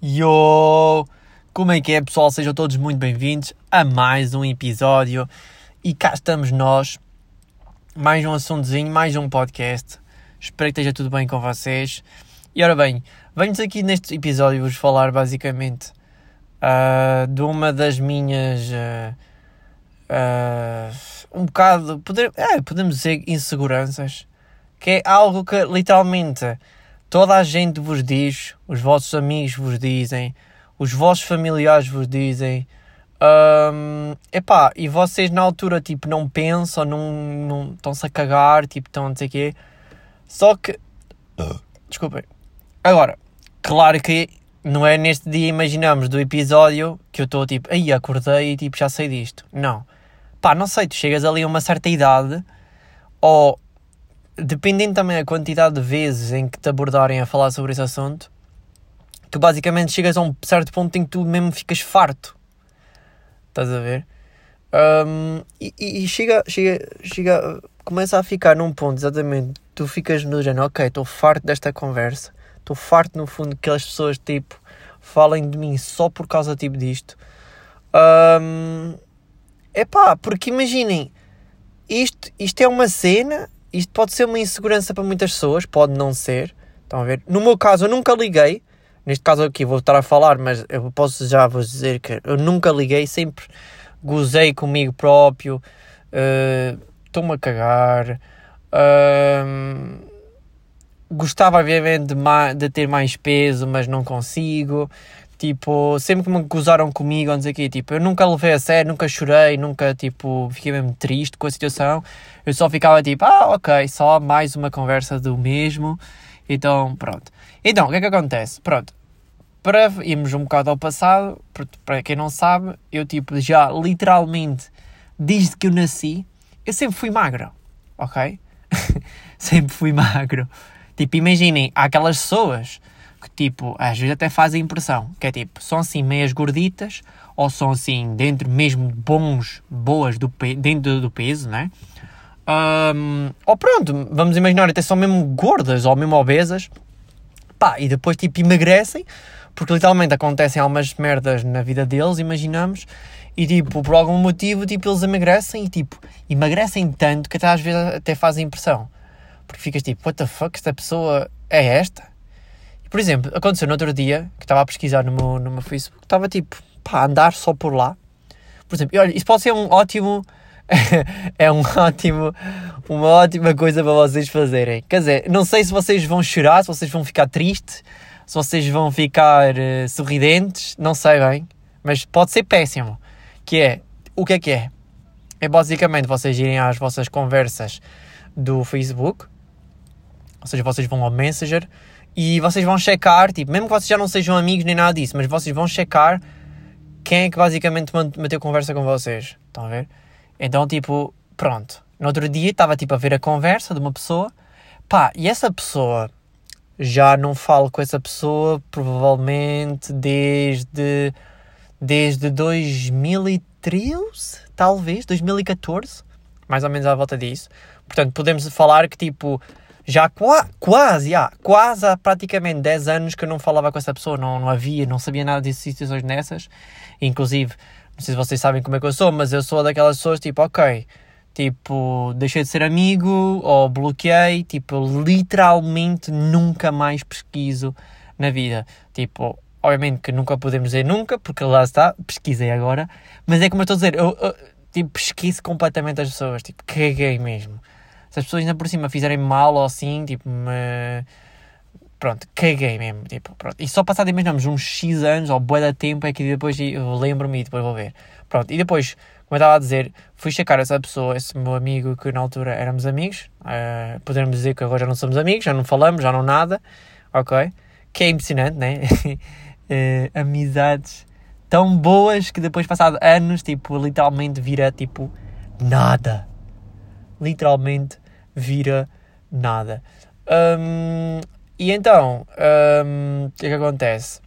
Yo! Como é que é, pessoal? Sejam todos muito bem-vindos a mais um episódio. E cá estamos nós. Mais um assuntozinho, mais um podcast. Espero que esteja tudo bem com vocês. E ora bem, venho-vos aqui neste episódio vos falar basicamente uh, de uma das minhas. Uh, uh, um bocado. Poder, é, podemos dizer inseguranças. Que é algo que literalmente toda a gente vos diz, os vossos amigos vos dizem, os vossos familiares vos dizem. Um, epá, e vocês na altura tipo não pensam, não, não estão-se a cagar, tipo estão a dizer quê. Só que. Desculpem. Agora, claro que não é neste dia, imaginamos, do episódio que eu estou tipo, aí acordei e tipo já sei disto. Não. Pá, não sei, tu chegas ali a uma certa idade ou dependendo também da quantidade de vezes em que te abordarem a falar sobre esse assunto, tu basicamente chegas a um certo ponto em que tu mesmo ficas farto. Estás a ver? Um, e, e, chega, chega, chega, começa a ficar num ponto exatamente, tu ficas no género, ok, estou farto desta conversa, estou farto no fundo que aquelas pessoas tipo falem de mim só por causa tipo disto. Um, epá, porque imaginem, isto, isto é uma cena isto pode ser uma insegurança para muitas pessoas, pode não ser. Estão a ver? No meu caso, eu nunca liguei. Neste caso aqui vou estar a falar, mas eu posso já vos dizer que eu nunca liguei, sempre gozei comigo próprio. Uh, Estou-me a cagar. Uh, gostava, obviamente, de, de, ter mais peso, mas não consigo. Tipo, sempre que me gozaram comigo, não sei aqui, tipo, eu nunca levei a sério, nunca chorei, nunca, tipo, fiquei mesmo triste com a situação. Eu só ficava tipo, ah, ok, só mais uma conversa do mesmo. Então, pronto. Então, o que é que acontece? Pronto, para irmos um bocado ao passado, para quem não sabe, eu, tipo, já literalmente, desde que eu nasci, eu sempre fui magro, ok? sempre fui magro. Tipo, imaginem, há aquelas pessoas que tipo, às vezes até fazem impressão, que é tipo, são assim meias gorditas, ou são assim dentro mesmo bons, boas do dentro do peso, né? Um, ou pronto, vamos imaginar, até são mesmo gordas ou mesmo obesas, pá, e depois tipo emagrecem, porque literalmente acontecem algumas merdas na vida deles, imaginamos, e tipo, por algum motivo, tipo, eles emagrecem e tipo, emagrecem tanto que até às vezes até fazem impressão. Porque ficas tipo, what the fuck, esta pessoa é esta? Por exemplo, aconteceu no outro dia, que estava a pesquisar no meu, no meu Facebook, estava tipo, pá, andar só por lá. Por exemplo, e olha, isso pode ser um ótimo, é um ótimo, uma ótima coisa para vocês fazerem. Quer dizer, não sei se vocês vão chorar, se vocês vão ficar tristes, se vocês vão ficar uh, sorridentes, não sei bem, mas pode ser péssimo. Que é, o que é que é? É basicamente vocês irem às vossas conversas do Facebook, ou seja, vocês vão ao Messenger, e vocês vão checar, tipo, mesmo que vocês já não sejam amigos nem nada disso, mas vocês vão checar quem é que basicamente meteu conversa com vocês. Estão a ver? Então, tipo, pronto. No outro dia estava tipo a ver a conversa de uma pessoa, pá, e essa pessoa já não falo com essa pessoa provavelmente desde desde 2013, talvez, 2014, mais ou menos à volta disso. Portanto, podemos falar que tipo já qua, quase, já, quase há praticamente 10 anos que eu não falava com essa pessoa, não, não havia, não sabia nada de situações nessas. Inclusive, não sei se vocês sabem como é que eu sou, mas eu sou daquelas pessoas tipo, ok, tipo, deixei de ser amigo ou bloqueei, tipo, literalmente nunca mais pesquiso na vida. Tipo, obviamente que nunca podemos dizer nunca, porque lá está, pesquisei agora, mas é como eu estou a dizer, eu, eu tipo, pesquiso completamente as pessoas, tipo, caguei mesmo se as pessoas ainda por cima fizerem mal ou assim, tipo, me... pronto, caguei mesmo, tipo, pronto. E só passado, imaginamos, uns X anos ou boa da tempo é que depois lembro-me e depois vou ver. Pronto, e depois, como eu estava a dizer, fui checar essa pessoa, esse meu amigo que na altura éramos amigos, uh, podemos dizer que agora já não somos amigos, já não falamos, já não nada, ok? Que é impressionante, né? uh, amizades tão boas que depois, passado anos, tipo, literalmente vira, tipo, nada literalmente vira nada. Um, e então, um, o que é que acontece?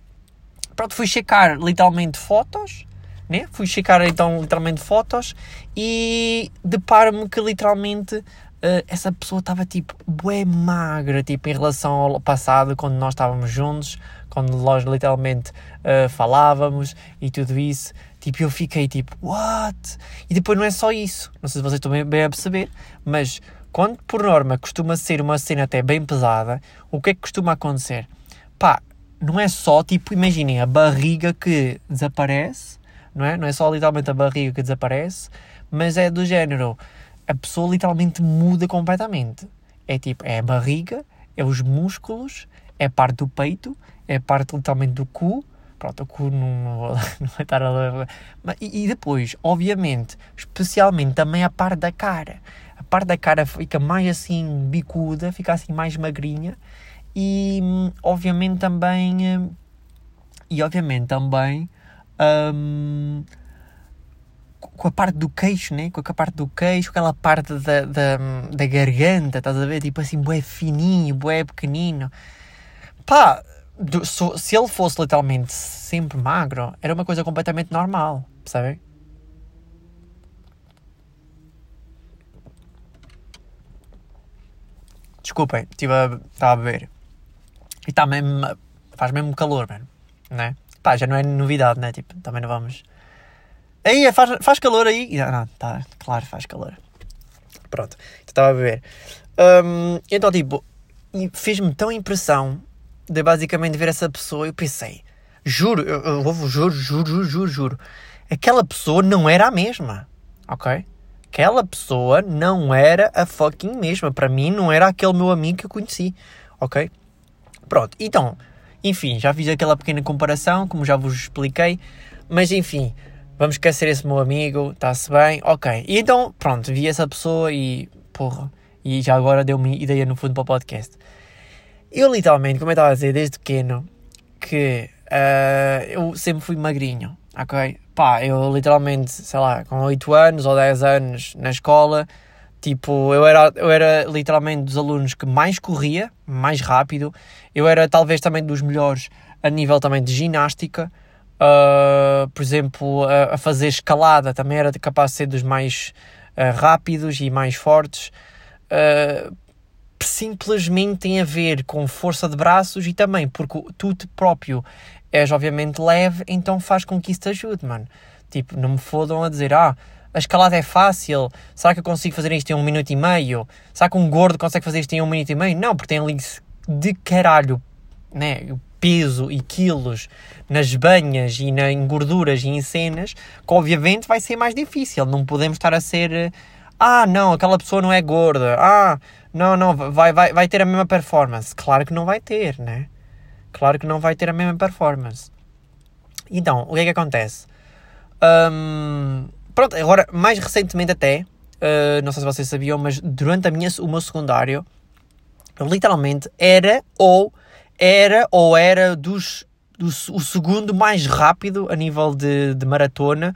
Pronto, fui checar literalmente fotos, né? Fui checar então literalmente fotos e deparo-me que literalmente uh, essa pessoa estava tipo bué magra, tipo em relação ao passado, quando nós estávamos juntos, quando nós literalmente uh, falávamos e tudo isso. Tipo, eu fiquei tipo, what? E depois não é só isso, não sei se vocês estão bem, bem a perceber, mas quando por norma costuma ser uma cena até bem pesada, o que é que costuma acontecer? Pá, não é só, tipo, imaginem, a barriga que desaparece, não é? Não é só literalmente a barriga que desaparece, mas é do género, a pessoa literalmente muda completamente. É tipo, é a barriga, é os músculos, é parte do peito, é parte literalmente do cu. Pronto, o cu não, não, vou, não vai estar a. E, e depois, obviamente, especialmente também a parte da cara. Parte da cara fica mais assim bicuda, fica assim mais magrinha e obviamente também e obviamente também um, com a parte do queixo, né? com a parte do queixo, aquela parte da, da, da garganta, estás a ver? Tipo assim, bué fininho, bué pequenino. Pá, do, so, se ele fosse literalmente sempre magro, era uma coisa completamente normal, percebem? Desculpem, estive a, estava a beber. E está mesmo, faz mesmo calor, mano, né? Pá, já não é novidade, né? Tipo, também não vamos Aí, faz, faz calor aí? Não, não, tá, claro, faz calor. Pronto, estava a beber. Um, então, tipo, fez-me tão impressão de basicamente ver essa pessoa. Eu pensei, juro, eu, eu, eu juro, juro, juro, juro, juro. Aquela pessoa não era a mesma, ok? Aquela pessoa não era a fucking mesma. Para mim, não era aquele meu amigo que eu conheci, ok? Pronto, então, enfim, já fiz aquela pequena comparação, como já vos expliquei. Mas enfim, vamos esquecer esse meu amigo, está-se bem, ok. E então, pronto, vi essa pessoa e, porra, e já agora deu-me ideia no fundo para o podcast. Eu literalmente, como eu estava a dizer, desde pequeno, que uh, eu sempre fui magrinho, ok? Pá, eu literalmente, sei lá, com 8 anos ou 10 anos na escola, tipo, eu era, eu era literalmente dos alunos que mais corria, mais rápido, eu era talvez também dos melhores a nível também de ginástica, Uh, por exemplo, a, a, fazer escalada também era capaz de ser dos mais uh, rápidos e mais fortes. Uh, simplesmente tem a ver com força de braços e também porque tu próprio és obviamente leve, então faz com que isso te ajude, mano. Tipo, não me fodam a dizer, ah, a escalada é fácil, será que eu consigo fazer isto em um minuto e meio? Será que um gordo consegue fazer isto em um minuto e meio? Não, porque tem ali de caralho, né? peso e quilos nas banhas e na, em gorduras e em cenas, que obviamente vai ser mais difícil. Não podemos estar a ser. Ah, não, aquela pessoa não é gorda. Ah, não, não, vai, vai, vai ter a mesma performance. Claro que não vai ter, né? Claro que não vai ter a mesma performance. Então, o que é que acontece? Um, pronto, agora, mais recentemente até, uh, não sei se vocês sabiam, mas durante a minha, o meu secundário, literalmente era ou era ou era dos, do, o segundo mais rápido a nível de, de maratona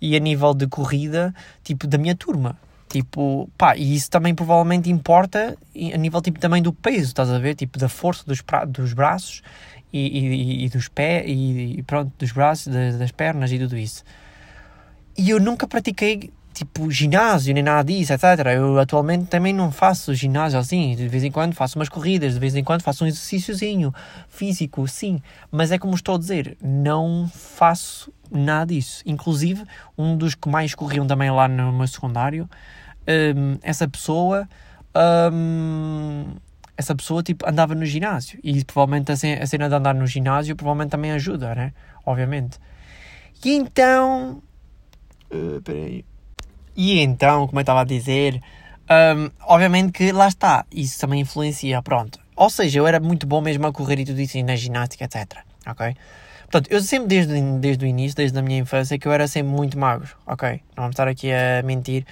e a nível de corrida, tipo, da minha turma. Tipo, pá, e isso também provavelmente importa a nível tipo também do peso, estás a ver? Tipo, da força dos, dos braços e, e, e dos pés e, e, pronto, dos braços, das, das pernas e tudo isso. E eu nunca pratiquei tipo ginásio nem nada disso, etc. Eu atualmente também não faço ginásio assim, de vez em quando faço umas corridas, de vez em quando faço um exercíciozinho físico, sim, mas é como estou a dizer, não faço nada disso. Inclusive, um dos que mais corriam também lá no meu secundário, um, essa pessoa. Um, essa pessoa tipo andava no ginásio e provavelmente a cena de andar no ginásio provavelmente também ajuda, né? Obviamente. E então. Uh, peraí. E então, como eu estava a dizer, um, obviamente que lá está, isso também influencia, pronto. Ou seja, eu era muito bom mesmo a correr e tudo isso, e na ginástica, etc. Ok? Portanto, eu sempre desde, desde o início, desde a minha infância, que eu era sempre muito magro, ok? Não vamos estar aqui a mentir.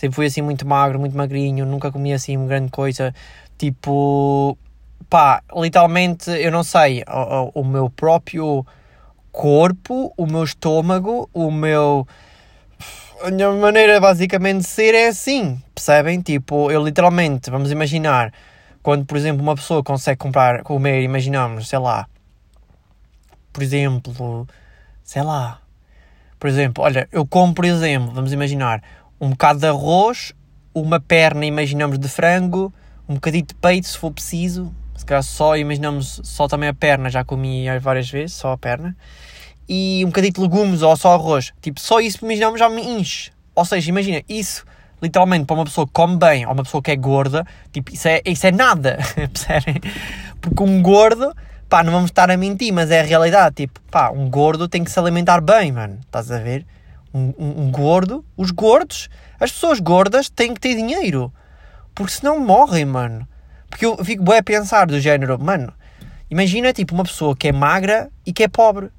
Sempre fui assim muito magro, muito magrinho, nunca comia assim uma grande coisa. Tipo, pá, literalmente, eu não sei, o, o meu próprio corpo, o meu estômago, o meu a minha maneira basicamente de ser é assim, percebem? Tipo, eu literalmente, vamos imaginar, quando por exemplo uma pessoa consegue comprar, comer, imaginamos, sei lá, por exemplo, sei lá, por exemplo, olha, eu como, por exemplo, vamos imaginar, um bocado de arroz, uma perna, imaginamos, de frango, um bocadinho de peito, se for preciso, Se calhar só, imaginamos, só também a perna, já comi várias vezes, só a perna. E um bocadinho de legumes ou só arroz. Tipo, só isso, imaginamos, já me enche. Ou seja, imagina, isso, literalmente, para uma pessoa que come bem ou uma pessoa que é gorda, tipo, isso é, isso é nada, percebem? Porque um gordo, pá, não vamos estar a mentir, mas é a realidade. Tipo, pá, um gordo tem que se alimentar bem, mano. Estás a ver? Um, um, um gordo, os gordos, as pessoas gordas têm que ter dinheiro. Porque senão morrem, mano. Porque eu fico bem a pensar do género, mano, imagina tipo uma pessoa que é magra e que é pobre.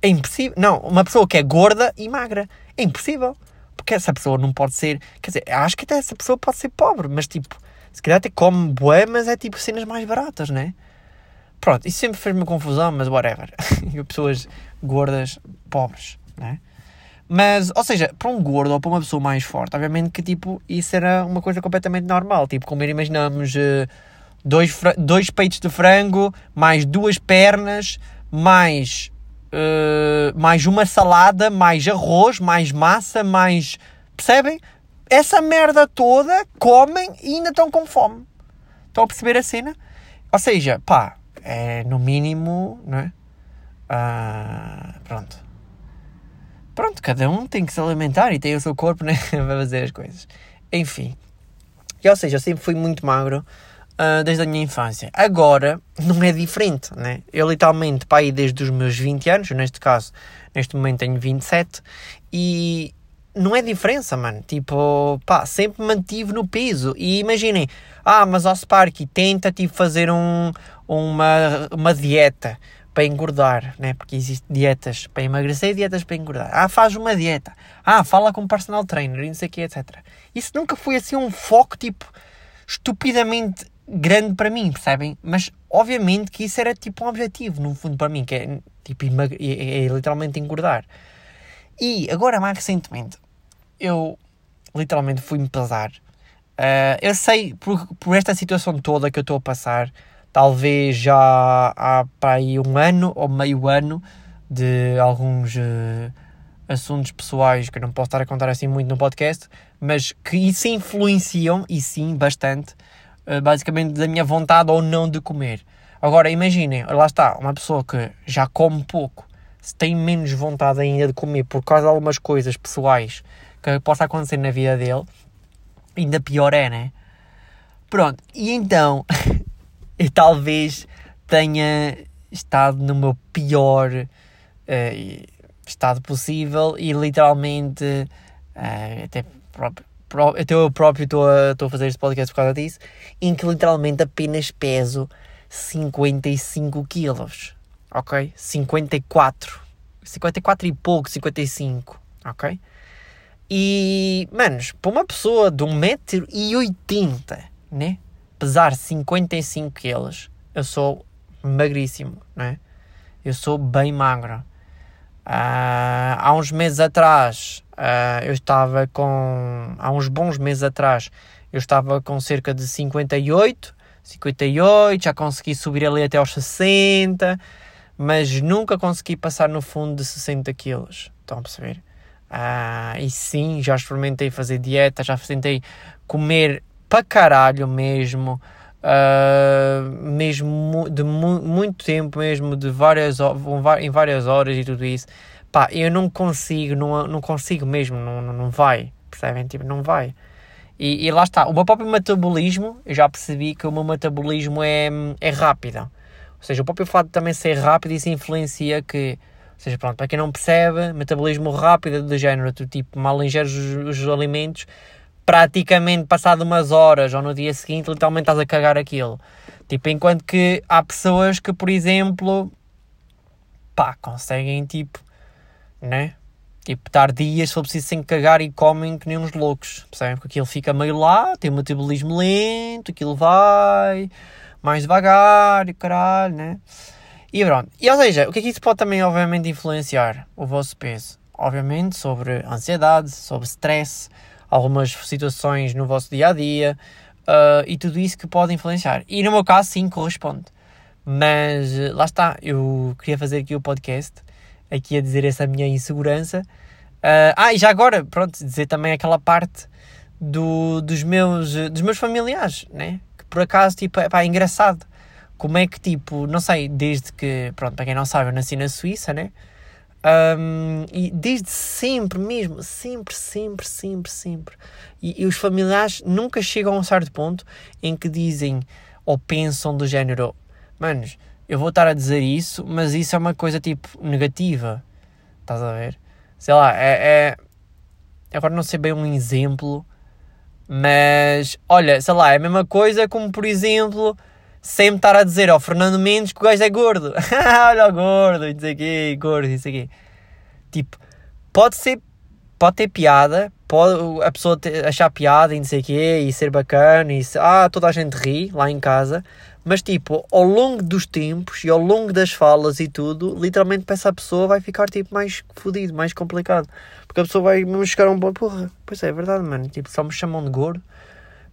É impossível. Não, uma pessoa que é gorda e magra. É impossível. Porque essa pessoa não pode ser. Quer dizer, acho que até essa pessoa pode ser pobre, mas tipo, se calhar até come bué, mas é tipo cenas mais baratas, né? Pronto, isso sempre fez-me confusão, mas whatever. pessoas gordas, pobres, né? Mas, ou seja, para um gordo ou para uma pessoa mais forte, obviamente que tipo, isso era uma coisa completamente normal. Tipo, comer, imaginamos, eh, dois, dois peitos de frango, mais duas pernas, mais, uh, mais uma salada, mais arroz, mais massa, mais. Percebem? Essa merda toda comem e ainda estão com fome. Estão a perceber a cena? Ou seja, pá, é no mínimo, não é? Uh, pronto pronto, cada um tem que se alimentar e tem o seu corpo né, para fazer as coisas. Enfim. E, ou seja, eu sempre fui muito magro uh, desde a minha infância. Agora, não é diferente, né? Eu literalmente, pá, aí desde os meus 20 anos, neste caso, neste momento tenho 27, e não é diferença, mano. Tipo, pá, sempre mantive no peso. E imaginem, ah, mas ao Sparky tenta, tipo, fazer um, uma, uma dieta para engordar, né? Porque existem dietas para emagrecer e dietas para engordar. Ah, faz uma dieta. Ah, fala com um personal trainer e não sei o que, etc. Isso nunca foi assim um foco, tipo, estupidamente grande para mim, percebem? Mas, obviamente, que isso era tipo um objetivo, no fundo, para mim, que é, tipo, é, é, é literalmente engordar. E, agora, mais recentemente, eu, literalmente, fui-me pesar. Uh, eu sei, por, por esta situação toda que eu estou a passar, talvez já há para aí um ano ou meio ano de alguns uh, assuntos pessoais que eu não posso estar a contar assim muito no podcast, mas que isso influenciam, e sim, bastante, uh, basicamente da minha vontade ou não de comer. Agora, imaginem, lá está, uma pessoa que já come pouco, se tem menos vontade ainda de comer por causa de algumas coisas pessoais que possa acontecer na vida dele, ainda pior é, né? Pronto, e então eu talvez tenha estado no meu pior uh, estado possível e literalmente uh, até, próprio, até eu próprio estou a, estou a fazer este podcast por causa disso, em que literalmente apenas peso 55 quilos, ok? 54, 54 e pouco, 55, ok? E, manos, para uma pessoa de 1,80m, né? Pesar 55 quilos, eu sou magríssimo, não é? Eu sou bem magro. Uh, há uns meses atrás, uh, eu estava com. Há uns bons meses atrás, eu estava com cerca de 58, 58, já consegui subir ali até aos 60, mas nunca consegui passar no fundo de 60 quilos. Estão a perceber? Uh, e sim, já experimentei fazer dieta, já tentei comer para caralho mesmo. Uh, mesmo de mu muito tempo mesmo de várias em várias horas e tudo isso. Pá eu não consigo não, não consigo mesmo não, não vai percebem? Tipo não vai. E, e lá está o meu próprio metabolismo eu já percebi que o meu metabolismo é, é rápido. Ou seja o próprio fato de também ser rápido isso influencia que ou seja, pronto, para quem não percebe, metabolismo rápido do género, tu tipo mal ingeres os, os alimentos, praticamente passado umas horas ou no dia seguinte, literalmente estás a cagar aquilo. Tipo, enquanto que há pessoas que, por exemplo, pá, conseguem, tipo, né? Tipo, estar dias, se for preciso, sem cagar e comem que nem uns loucos, percebem? Porque aquilo fica meio lá, tem um metabolismo lento, aquilo vai mais devagar e caralho, né? E pronto. E ou seja, o que é que isso pode também, obviamente, influenciar o vosso peso? Obviamente, sobre ansiedade, sobre stress, algumas situações no vosso dia a dia uh, e tudo isso que pode influenciar. E no meu caso, sim, corresponde. Mas uh, lá está, eu queria fazer aqui o podcast, aqui a dizer essa minha insegurança. Uh, ah, e já agora, pronto, dizer também aquela parte do, dos, meus, dos meus familiares, né? Que por acaso, tipo, é, pá, é engraçado. como é que, tipo, não sei, desde que, pronto, para quem não sabe, eu nasci na Suíça, né? Um, e desde sempre mesmo, sempre, sempre, sempre, sempre. E, e, os familiares nunca chegam a um certo ponto em que dizem ou pensam do género, manos, eu vou estar a dizer isso, mas isso é uma coisa tipo negativa. Estás a ver? Sei lá, é, é. Agora não sei bem um exemplo, mas olha, sei lá, é a mesma coisa como por exemplo sempre estar a dizer ao Fernando Mendes que o gajo é gordo. Olha o gordo, não sei o quê, gordo, não sei o quê. Tipo, pode ser, pode ter piada, pode a pessoa ter, achar piada e não sei o quê, e ser bacana, e ah, toda a gente ri lá em casa, mas tipo, ao longo dos tempos e ao longo das falas e tudo, literalmente para essa pessoa vai ficar tipo mais fodido, mais complicado. Porque a pessoa vai mesmo chegar a um ponto, porra, pois é, é verdade, mano, tipo, só me chamam de gordo.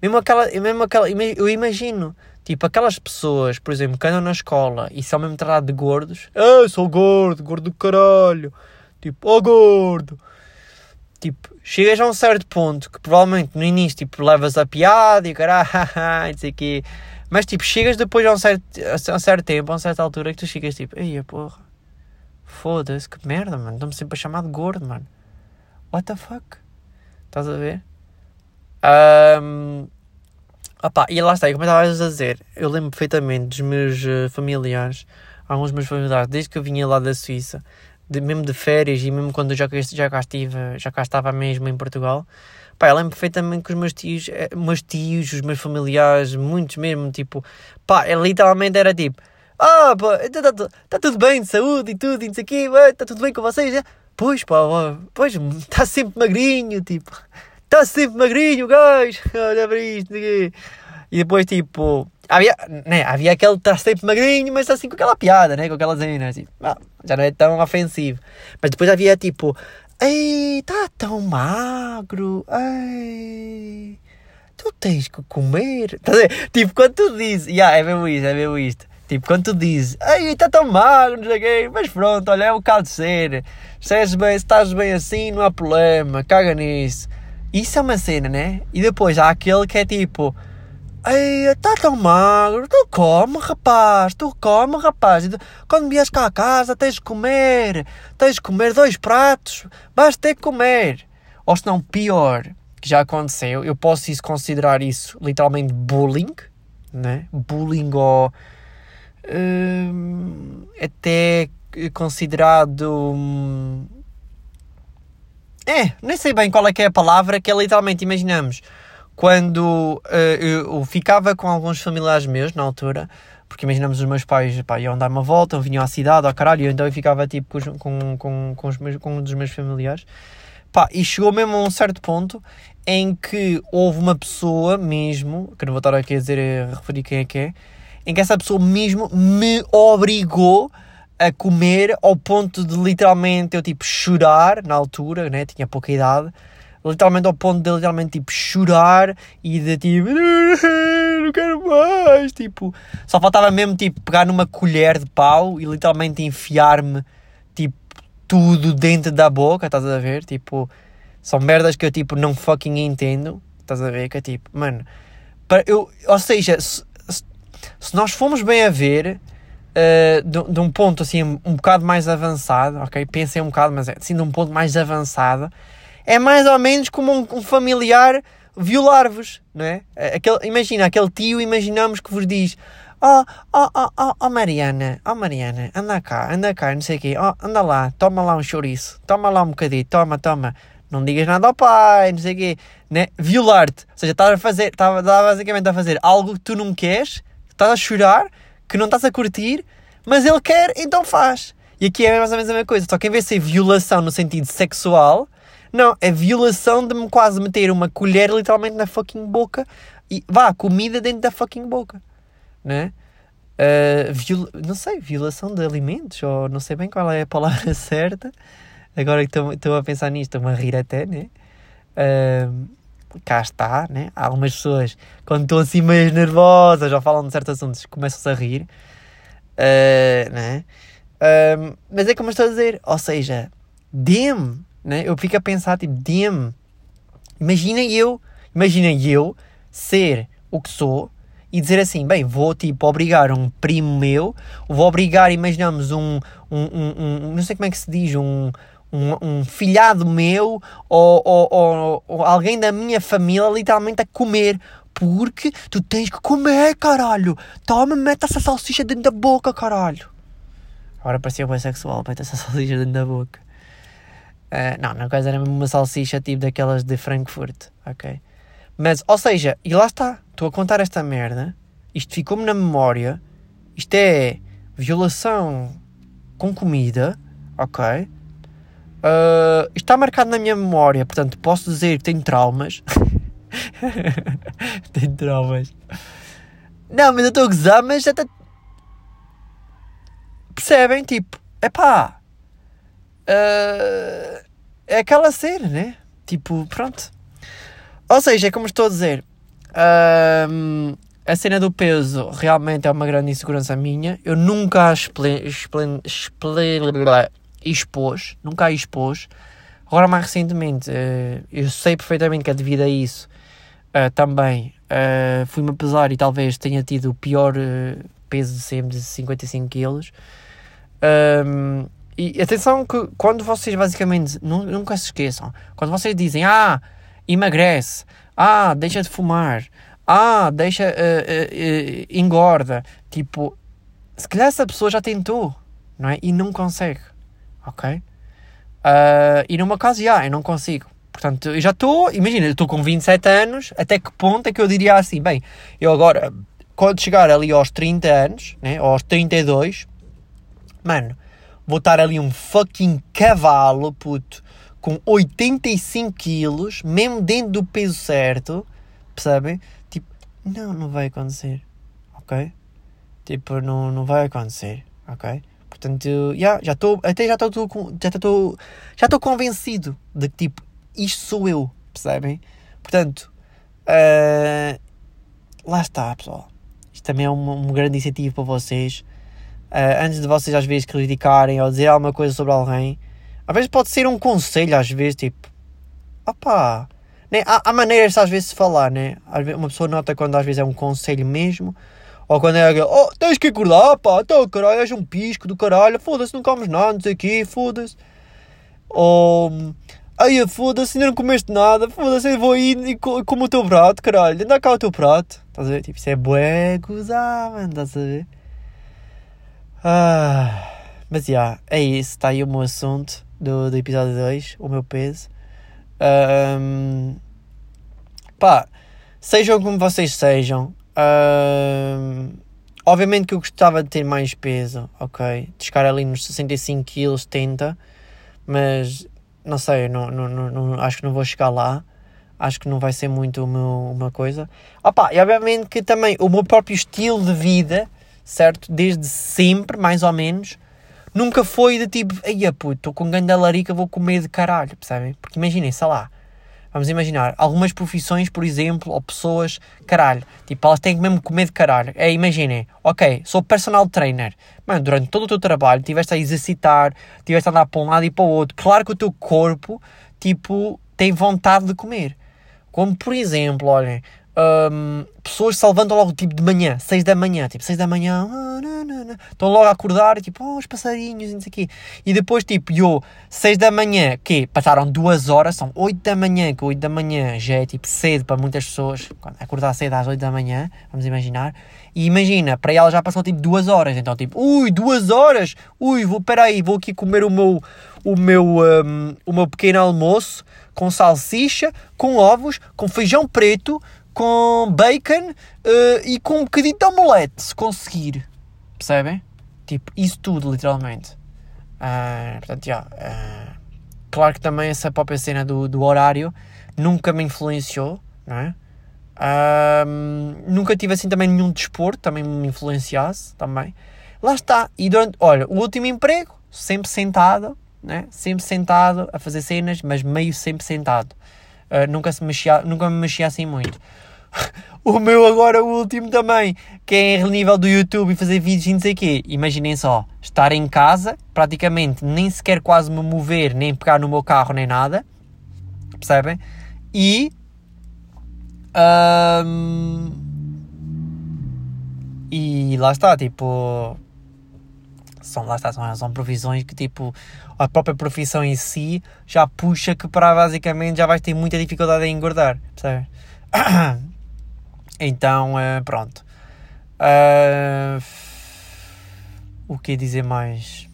Mesmo aquela, mesmo aquela, eu imagino, tipo, aquelas pessoas, por exemplo, que andam na escola e são mesmo tratados de gordos. Ah, sou gordo, gordo do caralho. Tipo, oh gordo. Tipo, chegas a um certo ponto que provavelmente no início, tipo, levas a piada e o caralho, não sei quê. Mas, tipo, chegas depois a um certo, a um certo tempo, a uma certa altura, que tu chegas tipo, ei, porra, foda-se, que merda, mano. Estão-me sempre a chamar de gordo, mano. What the fuck? Estás a ver? Um, Opa, e lá está, como estava a dizer, eu lembro perfeitamente dos meus uh, familiares, alguns dos meus familiares, desde que eu vinha lá da Suíça, de, mesmo de férias e mesmo quando eu já, já, cá estive, já cá estava mesmo em Portugal, pá, eu lembro perfeitamente que os meus tios, eh, meus tios, os meus familiares, muitos mesmo, tipo, pá, é, literalmente era tipo, ah, pá, está tá, tá tudo bem de saúde e tudo, e não sei o quê, está tudo bem com vocês, é? Pois, pá, pois, está sempre magrinho, tipo, está sempre magrinho, gajo, olha para isto. E depois, tipo, havia, né, havia aquele está sempre magrinho, mas assim com aquela piada, né, com aquela cena, assim, ah, já não é tão ofensivo. Mas depois havia, tipo, ei, está tão magro, ei, tu tens que comer. Tá tipo, quando tu dizes, yeah, é mesmo isto, é mesmo isto. Tipo, quando tu dizes, ei, está tão magro, não sei quê, mas pronto, olha, é o caso de ser. Se, bem, se estás bem assim, não há problema, caga nisso. Isso é uma cena, né? E depois há aquele que é tipo, Ei, está tão magro, tu come, rapaz, tu come, rapaz. Quando vies cá a casa tens de comer, tens de comer dois pratos, vais ter que comer. Ou se não, pior, que já aconteceu, eu posso isso, considerar isso literalmente bullying, né? Bullying ou hum, até considerado hum, é, nem sei bem qual é que é a palavra, que é literalmente, imaginamos, quando uh, eu ficava com alguns familiares meus na altura, porque imaginamos os meus pais pá, iam dar uma volta, vinham à cidade, ao caralho, então eu ficava tipo com, com, com, com, os meus, com um dos meus familiares. Pá, e chegou mesmo a um certo ponto em que houve uma pessoa mesmo, que não vou estar aqui a dizer, a referir quem é que é, em que essa pessoa mesmo me obrigou a comer ao ponto de literalmente eu tipo chorar na altura, né? Tinha pouca idade, literalmente ao ponto de literalmente tipo chorar e de tipo não quero mais, tipo, só faltava mesmo tipo pegar numa colher de pau e literalmente enfiar-me tipo tudo dentro da boca, estás a ver? Tipo, são merdas que eu tipo não fucking entendo, estás a ver? Que é tipo, mano, para eu, ou seja, se, se nós formos bem a ver, uh, de, de, um ponto assim um bocado mais avançado, ok? Pensem um bocado, mas é assim de um ponto mais avançado, é mais ou menos como um, um familiar violar-vos, não é? Aquele, imagina, aquele tio, imaginamos que vos diz Oh, oh, oh, oh, oh Mariana, oh Mariana, anda cá, anda cá, não sei o quê, oh, anda lá, toma lá um chouriço, toma lá um bocadinho, toma, toma, não digas nada ao pai, não sei o quê, né? Violar-te, ou seja, estás a fazer, estás basicamente a fazer algo que tu não queres, estás a chorar, que não estás a curtir, mas ele quer, então faz. E aqui é mais ou menos a mesma coisa, só que em vez de ser violação no sentido sexual, não, é violação de me quase meter uma colher literalmente na fucking boca e vá, comida dentro da fucking boca, né? Uh, viol... Não sei, violação de alimentos, ou não sei bem qual é a palavra certa. Agora que estou a pensar nisto, estou-me a rir até, né? Uh, cá está, né? Há algumas pessoas, quando estão assim meio nervosas ou falam de certos assuntos, começam-se a rir, uh, né? Uh, mas é como estou a dizer, ou seja, dê-me, né? Eu fico a pensar, tipo, dê-me. Imagina eu, imagina eu ser o que sou e dizer assim, bem, vou tipo obrigar um primo meu, vou obrigar, imaginamos, um, um, um, um não sei como é que se diz, um, um, um filhado meu ou, ou, ou, ou, alguém da minha família literalmente a comer. Porque tu tens que comer, caralho. Toma, mete essa salsicha dentro da boca, caralho. Agora parecia bem sexual, mete essa salsicha dentro da boca. Uh, não, na coisa era mesmo uma salsicha tipo daquelas de Frankfurt, ok? Mas, ou seja, e lá está, estou a contar esta merda, isto ficou-me na memória, isto é violação com comida, ok? Uh, está marcado na minha memória, portanto posso dizer que tenho traumas. tenho traumas. Não, mas eu estou a gozar, mas já está. Percebem? Tipo, epá. Uh, é aquela cena, né? Tipo, pronto. Ou seja, é como estou a dizer, uh, a cena do peso realmente é uma grande insegurança minha. Eu nunca a expôs, nunca a expôs. Agora, mais recentemente, uh, eu sei perfeitamente que é devido a isso uh, também uh, fui-me pesar e talvez tenha tido o pior peso de sempre de 55 quilos. Um, e atenção que quando vocês basicamente, nunca se esqueçam, quando vocês dizem, ah, emagrece, ah, deixa de fumar, ah, deixa, engorda, tipo, se calhar essa pessoa já tentou, não é? E não consegue, ok? e no meu caso, já, eu não consigo. Portanto, eu já estou, imagina, eu estou com 27 anos, até que ponto é que eu diria assim, bem, eu agora, quando chegar ali aos 30 anos, né, aos 32, mano, vou estar ali um fucking cavalo, puto, com 85 quilos, mesmo dentro do peso certo, percebem? Tipo, não, não vai acontecer, ok? Tipo, não, não vai acontecer, ok? Portanto, yeah, já estou, até já estou, já estou, já estou convencido de que, tipo, isto sou eu, percebem? Portanto, uh, lá está, pessoal. Isto também é um, um grande incentivo para vocês. Uh, antes de vocês às vezes criticarem ou dizer alguma coisa sobre alguém, às vezes pode ser um conselho, às vezes, tipo, opá, né? há, há maneiras às vezes de falar, né? Uma pessoa nota quando às vezes é um conselho mesmo, ou quando é oh, tens que acordar, pá, então caralho, és um pisco do caralho, foda-se, não comes nada, não sei aqui, foda-se. Ou, ai, foda-se, ainda não comeste nada, foda-se, eu vou aí e como o teu prato, caralho, anda cá o teu prato, estás a ver? Tipo, isso é bué gozar, mano, estás a ver? Ah, mas já, yeah, é isso, está aí o meu assunto do, do episódio 2, o meu peso. Um, pá, sejam como vocês sejam. Obviamente que eu gostava de ter mais peso, ok? De chegar ali nos 65 kg, 70, mas não sei, não, não, não, acho que não vou chegar lá. Acho que não vai ser muito meu, uma coisa. Opa, e obviamente que também o meu próprio estilo de vida, certo? Desde sempre, mais ou menos, nunca foi de tipo, ai puto, estou com ganda larica, vou comer de caralho, percebem? Porque imaginem, sei lá, vamos imaginar, algumas profissões, por exemplo, ou pessoas, caralho, tipo, elas têm mesmo comer de caralho. É, imaginem, ok, sou personal trainer, mano, durante todo o teu trabalho, estiveste a exercitar, estiveste a andar para um lado e para o outro, claro que o teu corpo, tipo, tem vontade de comer. Como, por exemplo, olhem, um, pessoas se levantam logo tipo de manhã, 6 da manhã, tipo 6 da manhã, ah, estão logo a acordar, tipo, oh, os passarinhos, e não sei. E depois, tipo, eu, 6 da manhã, que passaram 2 horas, são 8 da manhã, que 8 da manhã já é tipo cedo para muitas pessoas, acordar cedo às 8 da manhã, vamos imaginar. E imagina, para ela já passou tipo 2 horas, então tipo, ui, 2 horas, ui, vou, peraí, vou aqui comer o meu, o meu, um, o meu pequeno almoço com salsicha, com ovos, com feijão preto, com bacon uh, e com um bocadinho de omelete, se conseguir. Percebem? Tipo, isso tudo, literalmente. Uh, portanto, já. Uh, claro que também essa própria cena do, do horário nunca me influenciou, não é? Uh, nunca tive assim também nenhum desporto, também me influenciasse, também. Lá está. E durante, olha, o último emprego, sempre sentado, né? sempre sentado a fazer cenas, mas meio sempre sentado. Uh, nunca, se mexia, nunca me mexia assim muito. o meu agora, o último também, que é em nível do YouTube e fazer vídeos e não sei quê. Imaginem só, estar em casa, praticamente nem sequer quase me mover, nem pegar no meu carro, nem nada. Percebem? E... Um, E lá está, tipo. São, lá está, são, são provisões que, tipo, a própria profissão em si já puxa que para basicamente já vais ter muita dificuldade em engordar, percebes? Então, uh, pronto. Uh, o que dizer mais?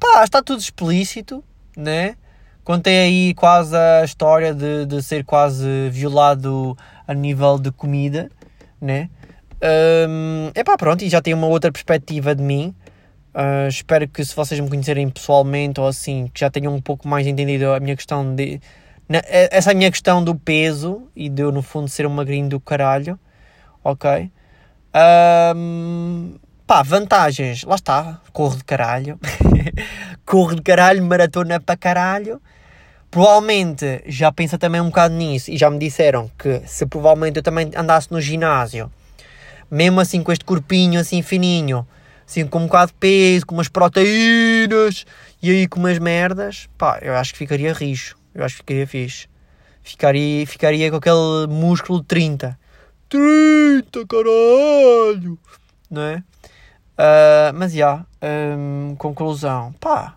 Pá, está tudo explícito, né? Contei aí quase a história de, de ser quase violado a nível de comida, né? Um, epá, pronto, e já tem uma outra perspectiva de mim. Uh, espero que se vocês me conhecerem pessoalmente ou assim, que já tenham um pouco mais entendido a minha questão de... Na, essa é a minha questão do peso e de eu no fundo ser um magrinho do caralho, ok? Um, pá, vantagens, lá está, corro de caralho, corro de caralho, maratona para caralho. Provavelmente já pensa também um bocado nisso e já me disseram que se provavelmente eu também andasse no ginásio mesmo assim com este corpinho assim fininho, assim com um bocado de peso, com umas proteínas e aí com umas merdas, pá, eu acho que ficaria rijo, eu acho que ficaria fixe. Ficaria, ficaria com aquele músculo de 30. 30, caralho! Não é? Uh, mas já, um, conclusão, pá,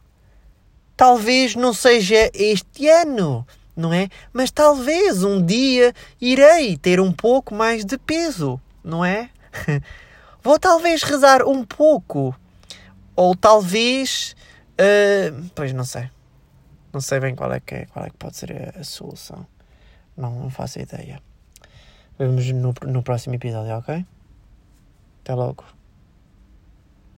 talvez não seja este ano, não é? Mas talvez um dia irei ter um pouco mais de peso, não é? Vou talvez rezar um pouco. Ou talvez. Uh, pois não sei. Não sei bem qual é que é, qual é que pode ser a, a solução. Não, não faço ideia. Vemos no, no próximo episódio, ok? Até logo.